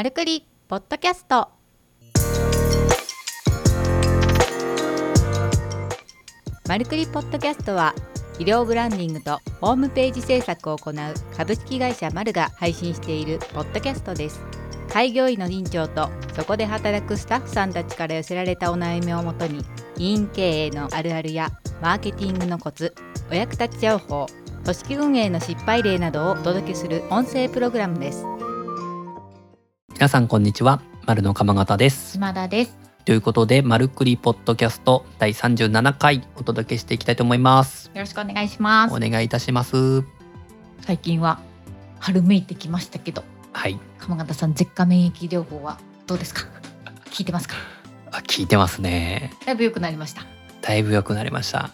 マルクリポッドキャスト。マルクリポッドキャストは医療ブランディングとホームページ制作を行う株式会社マルが配信しているポッドキャストです。開業医の院長とそこで働くスタッフさんたちから寄せられたお悩みをもとに医院経営のあるあるやマーケティングのコツお役立ち情報組織運営の失敗例などをお届けする音声プログラムです。皆さんこんにちは。丸の鎌形です。島田です。ということでマルクリポッドキャスト第37回お届けしていきたいと思います。よろしくお願いします。お願いいたします。最近は春めいてきましたけどはい。鎌形さん舌下免疫療法はどうですか？聞いてますか？あ聞いてますね。だいぶ良くなりました。だいぶ良くなりました。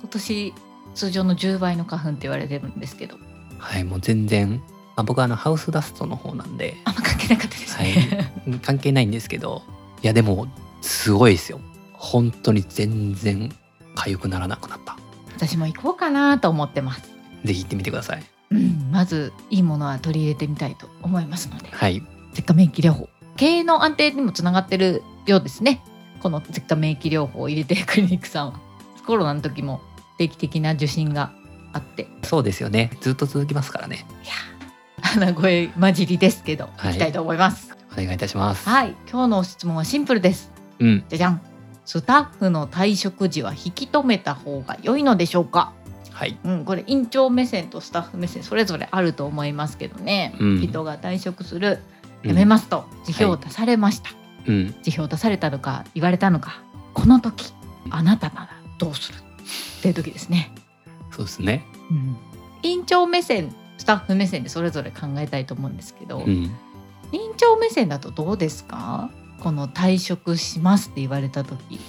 今年通常の10倍の花粉って言われてるんですけど。はいもう全然まあ、僕はあのハウスダストの方なんで。あんま関係なかったですはね、い。関係ないんですけど。いやでもすごいですよ。本当に全然痒くならなくなった。私も行こうかなと思ってます。ぜひ行ってみてください。うん、まずいいものは取り入れてみたいと思いますので。はい。舌下免疫療法。経営の安定にもつながってるようですね。この舌下免疫療法を入れてるクリニックさんは。コロナの時も定期的な受診があって。そうですよね。ずっと続きますからね。いや鼻声混じりですけど、はい。いきたいと思います。お願いいたします。はい。今日の質問はシンプルです。うん。じゃじゃん。スタッフの退職時は引き止めた方が良いのでしょうか？はい。うん、これ院長目線とスタッフ目線それぞれあると思いますけどね、うん。人が退職する辞めますと辞表を出されました、うん。辞表を出されたのか言われたのかこの時あなたならどうする？っていう時ですね、そうですね。うん、院長目線スタッフ目線でそれぞれ考えたいと思うんですけど、うん。院長目線だとどうですか？この退職しますって言われた時。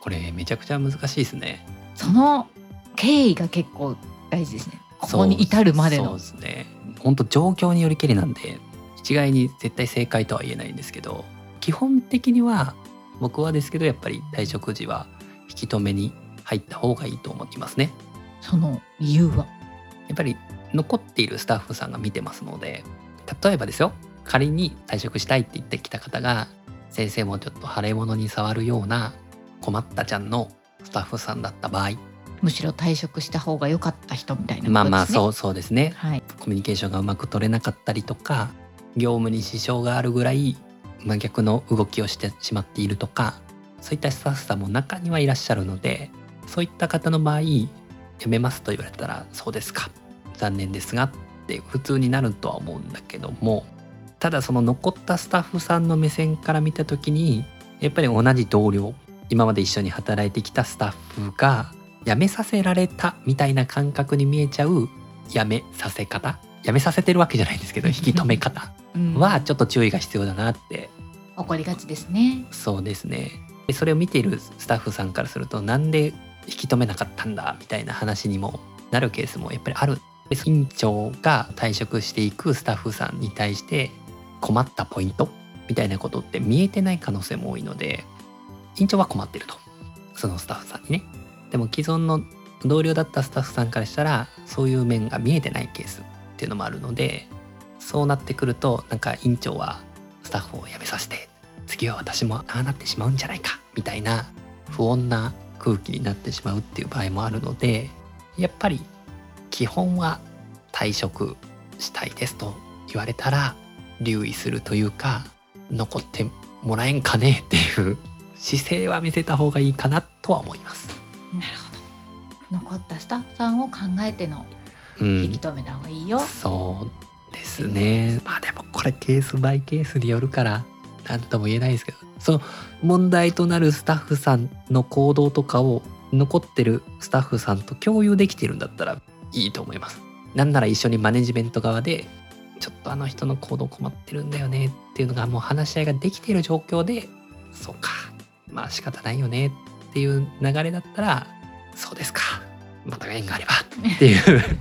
これめちゃくちゃ難しいですね。その経緯が結構大事ですね。ここに至るまでそうのですね。本当状況によりけりなんで一概に絶対正解とは言えないんですけど基本的には僕はですけどやっぱり退職時は引き止めに入った方がいいと思いますね。その理由は？やっぱり残っているスタッフさんが見てますので例えばですよ仮に退職したいって言ってきた方が先生もちょっと腫れ物に触るような困ったちゃんのスタッフさんだった場合むしろ退職した方が良かった人みたいなことですね。まあまあそうそうですねはい。コミュニケーションがうまく取れなかったりとか業務に支障があるぐらい真逆の動きをしてしまっているとかそういったスタッフさんも中にはいらっしゃるのでそういった方の場合辞めますと言われたらそうですか残念ですがって普通になるとは思うんだけどもただその残ったスタッフさんの目線から見た時にやっぱり同じ同僚今まで一緒に働いてきたスタッフが辞めさせられたみたいな感覚に見えちゃう辞めさせ方辞めさせてるわけじゃないんですけど引き止め方うん。はちょっと注意が必要だなって。起こりがちですね。そうですね。でそれを見ているスタッフさんからするとなんで引き止めなかったんだみたいな話にもなるケースもやっぱりあるで院長が退職していくスタッフさんに対して困ったポイントみたいなことって見えてない可能性も多いので院長は困ってると。そのスタッフさんにね。でも既存の同僚だったスタッフさんからしたらそういう面が見えてないケースっていうのもあるのでそうなってくるとなんか院長はスタッフを辞めさせて次は私もああなってしまうんじゃないかみたいな不穏な空気になってしまうっていう場合もあるのでやっぱり基本は退職したいですと言われたら留意するというか残ってもらえんかねっていう姿勢は見せた方がいいかなとは思います。なるほど。残ったスタッフさんを考えてのうん引き止めた方がいいよ。そうですね。まあでもこれケースバイケースによるから何とも言えないですけど、その問題となるスタッフさんの行動とかを残ってるスタッフさんと共有できてるんだったらいいと思います。なんなら一緒にマネジメント側でちょっとあの人の行動困ってるんだよねっていうのがもう話し合いができている状況で、そうか、まあ仕方ないよねっていう流れだったら、そうですか、また縁があればっていう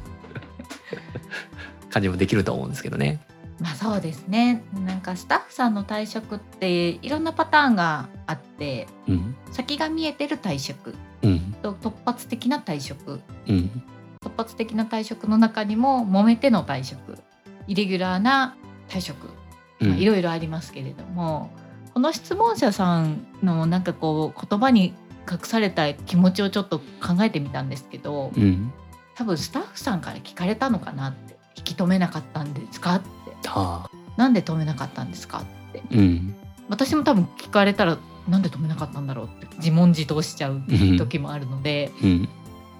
感じもできると思うんですけどね。まあそうですね。なんかスタッフさんの退職っていろんなパターンがあって、うん。先が見えてる退職うん。と突発的な退職、うん。突発的な退職の中にも揉めての退職、イレギュラーな退職。まあいろいろありますけれども、この質問者さんのなんかこう言葉に隠された気持ちをちょっと考えてみたんですけど、うん。多分スタッフさんから聞かれたのかなって。引き止めなかったんですかって。はあ。なんで止めなかったんですかって。うん。私も多分聞かれたらなんで止めなかったんだろうって自問自答しちゃううん時もあるので、うん。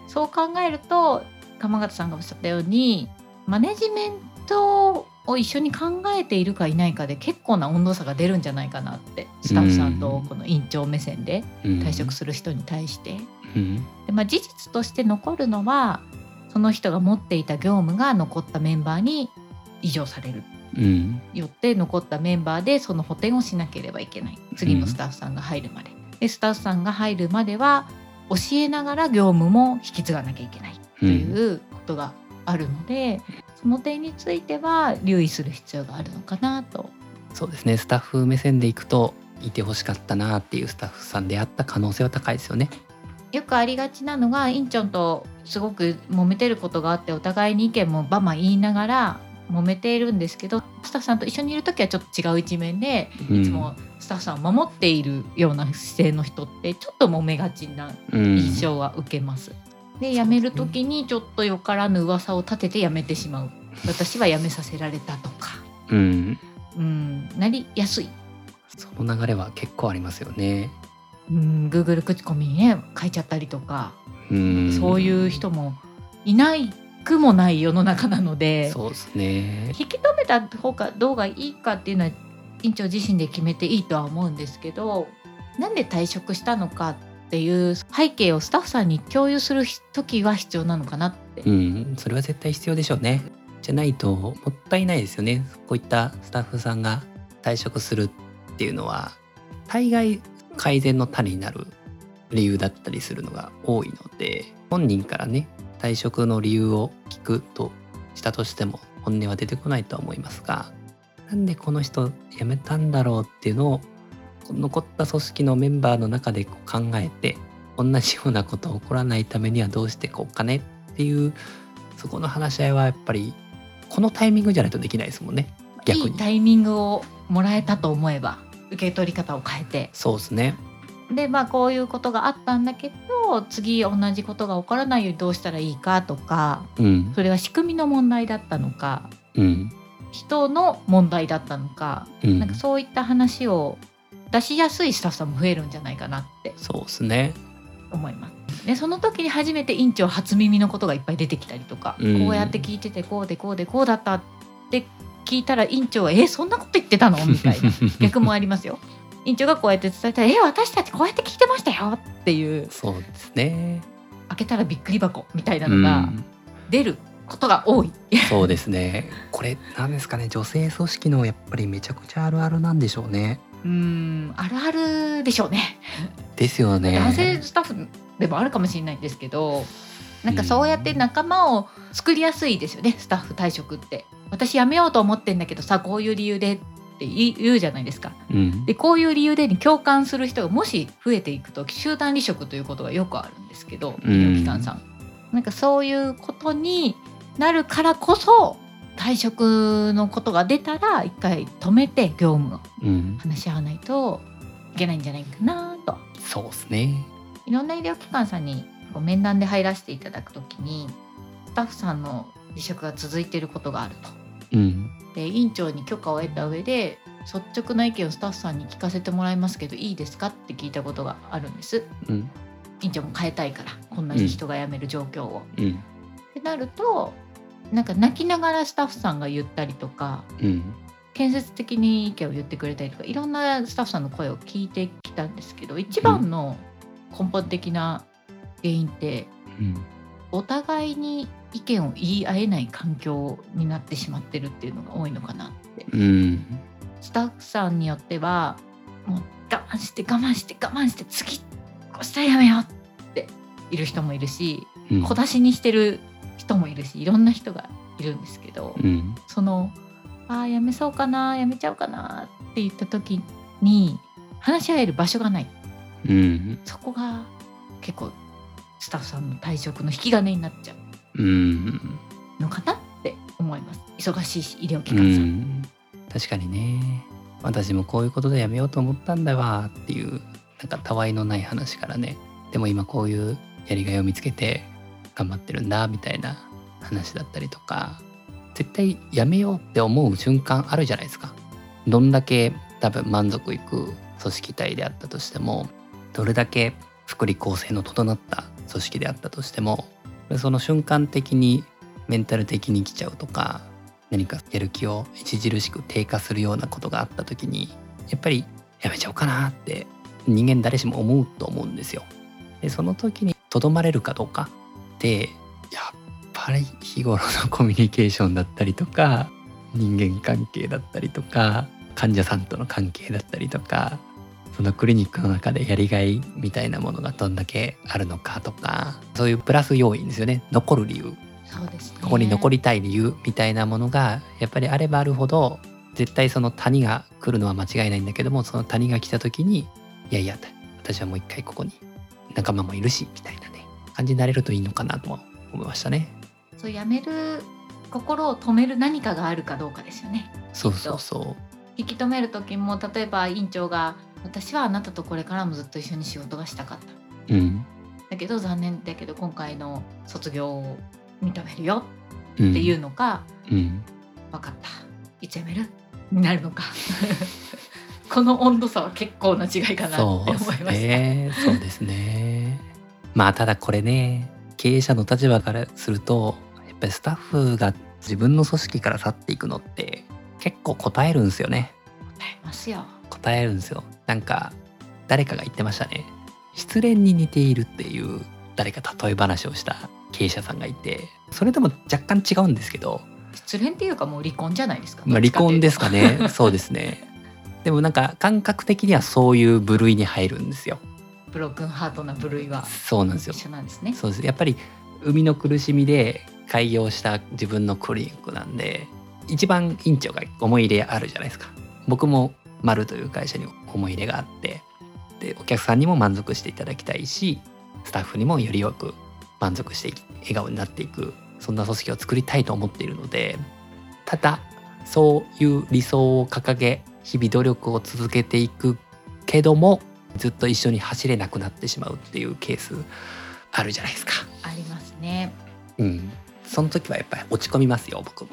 そう考えると鎌形さんがおっしゃったようにマネジメントを一緒に考えているかいないかで結構な温度差が出るんじゃないかなってスタッフさんとこの院長目線でうん。退職する人に対して。うん。でまあ、事実として残るのはその人が持っていた業務が残ったメンバーに移譲される。うん。よって残ったメンバーでその補填をしなければいけない。次のスタッフさんが入るまで。でスタッフさんが入るまでは教えながら業務も引き継がなきゃいけないということがあるので、その点については留意する必要があるのかなと。そうですねスタッフ目線でいくといてほしかったなっていうスタッフさんであった可能性は高いですよね。よくありがちなのがインチョンとすごく揉めてることがあってお互いに意見もバンバン言いながら揉めているんですけどスタッフさんと一緒にいる時はちょっと違う一面でうんいつもスタッフさんを守っているような姿勢の人ってちょっと揉めがちなうん印象は受けます。で辞める時にちょっとよからぬ噂を立てて辞めてしまう。私は辞めさせられたとか、うん。うん、なりやすい、その流れは結構ありますよね。うん、Google 口コミにね書いちゃったりとか、うん。そういう人もいないくもない世の中なので。そうですね。引き止めた方がどうがいいかっていうのは院長自身で決めていいとは思うんですけどなんで退職したのかっっていう背景をスタッフさんに共有する時は必要なのかなってうん、それは絶対必要でしょうね。じゃないともったいないですよね。こういったスタッフさんが退職するっていうのは大概改善の種になる理由だったりするのが多いので本人からね退職の理由を聞くとしたとしても本音は出てこないとは思いますがなんでこの人辞めたんだろうっていうのを残った組織のメンバーの中でこう考えて同じようなこと起こらないためにはどうしていこうかね？っていうそこの話し合いはやっぱりこのタイミングじゃないとできないですもんね。逆に。いいタイミングをもらえたと思えば受け取り方を変えて。そうですね。でまあこういうことがあったんだけど次同じことが起こらないようにどうしたらいいかとかうん。それは仕組みの問題だったのかうん。人の問題だったのかうん。なんかそういった話を出しやすいスタッフさんも増えるんじゃないかなってそうですね思います。でその時に初めて院長初耳のことがいっぱい出てきたりとか、うんこうやって聞いててこうでこうでこうだったって聞いたら院長は「えそんなこと言ってたの?」みたいな 逆もありますよ。院長がこうやって伝えたら「え私たちこうやって聞いてましたよ」っていうそうですね開けたらびっくり箱みたいなうのがん出ることが多い。そうですねこれなんですかね女性組織のやっぱりめちゃくちゃあるあるなんでしょうねうんあるあるでしょうね。ですよね。男性スタッフでもあるかもしれないんですけどなんかそうやって仲間を作りやすいですよねスタッフ退職って。私辞めようと思ってんだけどさこういう理由でって言うじゃないですか。うん。でこういう理由でに共感する人がもし増えていくと集団離職ということがよくあるんですけど医うん療機関さん。なんかそういうことになるからこそ退職のことが出たら一回止めて業務をうん。話し合わないといけないんじゃないかなと。そうですね。いろんな医療機関さんに面談で入らせていただくときにスタッフさんの離職が続いていることがあると。うん。で院長に許可を得た上で率直な意見をスタッフさんに聞かせてもらいますけどいいですかって聞いたことがあるんです。うん。院長も変えたいからこんなに人が辞める状況を。うん。ってなるとなんか泣きながらスタッフさんが言ったりとかうん。建設的に意見を言ってくれたりとかいろんなスタッフさんの声を聞いてきたんですけど一番の根本的な原因ってうん。お互いに意見を言い合えない環境になってしまってるっていうのが多いのかなって。うん。スタッフさんによってはもう我慢して我慢して我慢して次こうしたらやめようっている人もいるしうん。小出しにしてる人もいるしいろんな人がいるんですけど、うん。そのああやめそうかなやめちゃうかなって言った時に話し合える場所がない。うん。そこが結構スタッフさんの退職の引き金になっちゃう。うん。のかなって思います。忙しいし医療機う関さん、ん。確かにね。私もこういうことでやめようと思ったんだわっていうなんかたわいのない話からね。でも今こういうやりがいを見つけて頑張ってるんだみたいな話だったりとか絶対やめようって思う瞬間あるじゃないですかどんだけ多分満足いく組織体であったとしてもどれだけ福利厚生の整った組織であったとしてもその瞬間的にメンタル的に来ちゃうとか何かやる気を著しく低下するようなことがあった時にやっぱりやめちゃおうかなって人間誰しも思うと思うんですよ。でその時にとどまれるかどうかでやっぱり日頃のコミュニケーションだったりとか人間関係だったりとか患者さんとの関係だったりとかそのクリニックの中でやりがいみたいなものがどんだけあるのかとかそういうプラス要因ですよね。残る理由。そうですね。ここに残りたい理由みたいなものがやっぱりあればあるほど絶対その谷が来るのは間違いないんだけどもその谷が来た時にいやいや私はもう一回ここに仲間もいるしみたい感じになれるといいのかなとは思いましたね。そうやめる心を止める何かがあるかどうかですよねそうそうそ引き止める時も例えば院長が私はあなたとこれからもずっと一緒に仕事がしたかったう。うん。だけど残念だけど今回の卒業を認めるようん、っていうのか、うん。分かったいつやめる？になるのか この温度差は結構な違いかなってそうで思いますした、ね。そうですね。まあただこれね経営者の立場からするとやっぱりスタッフが自分の組織から去っていくのって結構答えるんですよね。答えますよ答えるんですよ。なんか誰かが言ってましたね。失恋に似ているっていう誰か例え話をした経営者さんがいてそれでも若干違うんですけど失恋っていうかもう離婚じゃないですか、まあ、離婚ですかかねそうですねでもなんか感覚的にはそういう部類に入るんですよブロークンハートな部類はそうなんですよ。一緒なんですね。そうです。やっぱり生みの苦しみで開業した自分のクリニックなんで一番院長が思い入れあるじゃないですか。僕も丸という会社に思い入れがあってでお客さんにも満足していただきたいしスタッフにもよりよく満足して笑顔になっていくそんな組織を作りたいと思っているのでただそういう理想を掲げ日々努力を続けていくけどもずっと一緒に走れなくなってしまうっていうケースあるじゃないですか。ありますねうん、その時はやっぱり落ち込みますよ僕も。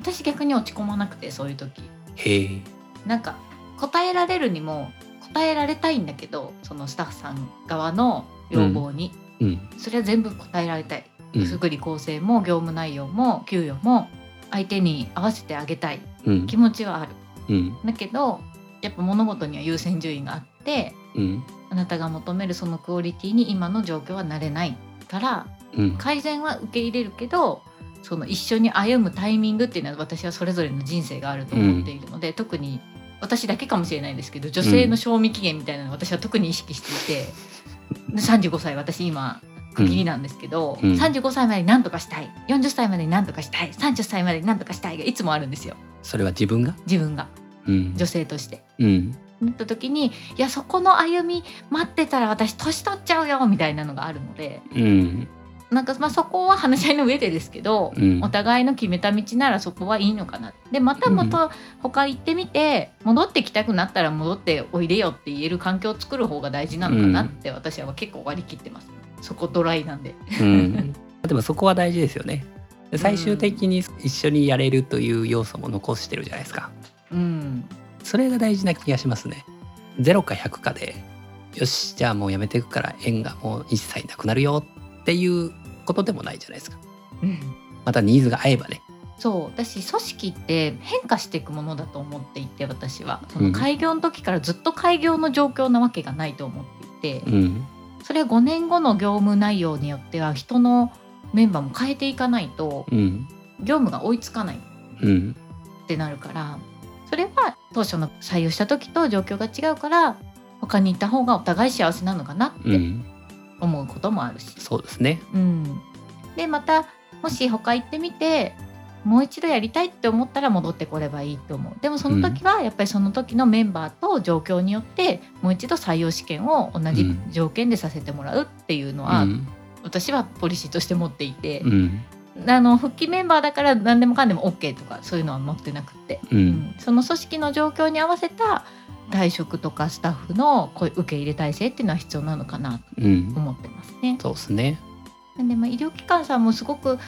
私逆に落ち込まなくてそういう時へえ。なんか答えられるにも答えられたいんだけどそのスタッフさん側の要望に、うん。それは全部答えられたいうん。福利厚生も業務内容も給与も相手に合わせてあげたいうん気。持ちはあるうん。だけどやっぱ物事には優先順位があってうん。あなたが求めるそのクオリティに今の状況はなれないからうん。改善は受け入れるけどその一緒に歩むタイミングっていうのは私はそれぞれの人生があると思っているので、特に私だけかもしれないんですけど女性の賞味期限みたいなのを私は特に意識していて、で35歳私今区切りなんですけど、うん35歳までに何とかしたい40歳までに何とかしたい30歳までに何とかしたいがいつもあるんですよそれは自分が？自分がうん。女性として。うん。なった時にいやそこの歩み待ってたら私年取っちゃうよみたいなのがあるのでうん。なんかまあそこは話し合いの上でですけど、うんお互いの決めた道ならそこはいいのかなでまたまた他行ってみて戻ってきたくなったら戻っておいでよって言える環境を作る方が大事なのかなって私は結構割り切ってます、そこドライなんでうん。でもそこは大事ですよね。で最終的に一緒にやれるという要素も残してるじゃないですか。うんそれが大事な気がしますね。0か100かで、よし、じゃあもうやめていくから縁がもう一切なくなるよっていうことでもないじゃないですか。うんまたニーズが合えばね。そう私組織って変化していくものだと思っていて私はそうんの開業の時からずっと開業の状況なわけがないと思っていて、うん。それは5年後の業務内容によっては人のメンバーも変えていかないとうん。業務が追いつかないっうん。てなるからそれは当初の採用した時と状況が違うから他に行った方がお互い幸せなのかなってうん。思うこともあるし、そうですね。うんでまたもし他行ってみてもう一度やりたいって思ったら戻ってこればいいと思うでもその時はやっぱりその時のメンバーと状況によってもう一度採用試験を同じ条件でさせてもらうっていうのは、うん。私はポリシーとして持っていて、うん。あの復帰メンバーだから何でもかんでも OK とかそういうのは持ってなくて、ううん。んその組織の状況に合わせた退職とかスタッフの受け入れ体制っていうのは必要なのかなとうん。思ってますね。そうですね。でまあ、医療機関さんもすごく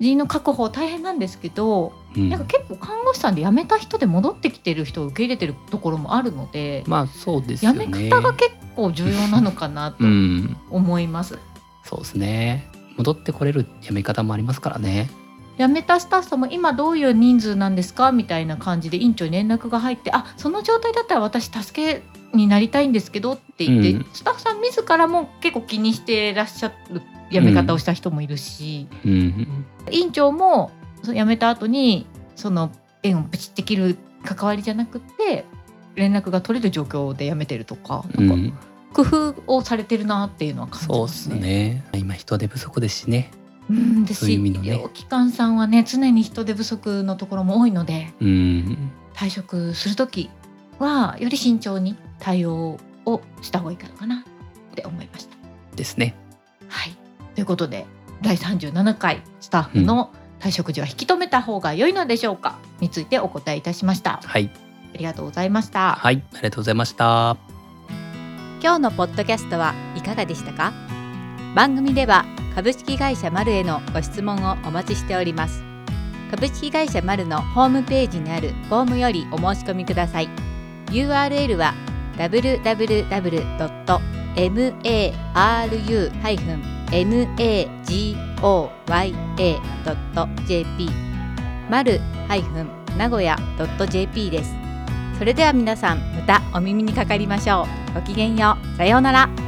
人員の確保大変なんですけど、うん。なんか結構看護師さんで辞めた人で戻ってきてる人を受け入れてるところもあるので、まあそうですよ辞ねめ方が結構重要なのかなとうん。思います。そうですね戻ってこれるやめ方もありますからね。辞めたスタッフさんも今どういう人数なんですかみたいな感じで院長に連絡が入ってあその状態だったら私助けになりたいんですけどって言って、うん。スタッフさん自らも結構気にしてらっしゃる辞め方をした人もいるし、うん。院長も辞めた後にその縁をプチって切る関わりじゃなくって連絡が取れる状況で辞めてるとかうなんかん工夫をされてるなっていうのは感じそうっすますね。ね今人手不足ですしね。うんですそういうし、意味のね。医療機関さんはね常に人手不足のところも多いのでうん。退職する時はより慎重に対応をした方がいいかなって思いました。ですね。はい、ということで第37回スタッフの退職時は引き止めた方が良いのでしょうかについてお答えいたしました。はい。ありがとうございました。はい。ありがとうございました今日のポッドキャストはいかがでしたか？番組では株式会社マルへのご質問をお待ちしております。株式会社マルのホームページにあるフォームよりお申し込みください。URL は www.maru-nagoya.jp マル名古屋 .jp です。それでは皆さんまたお耳にかかりましょう。ごきげんよう。さようなら。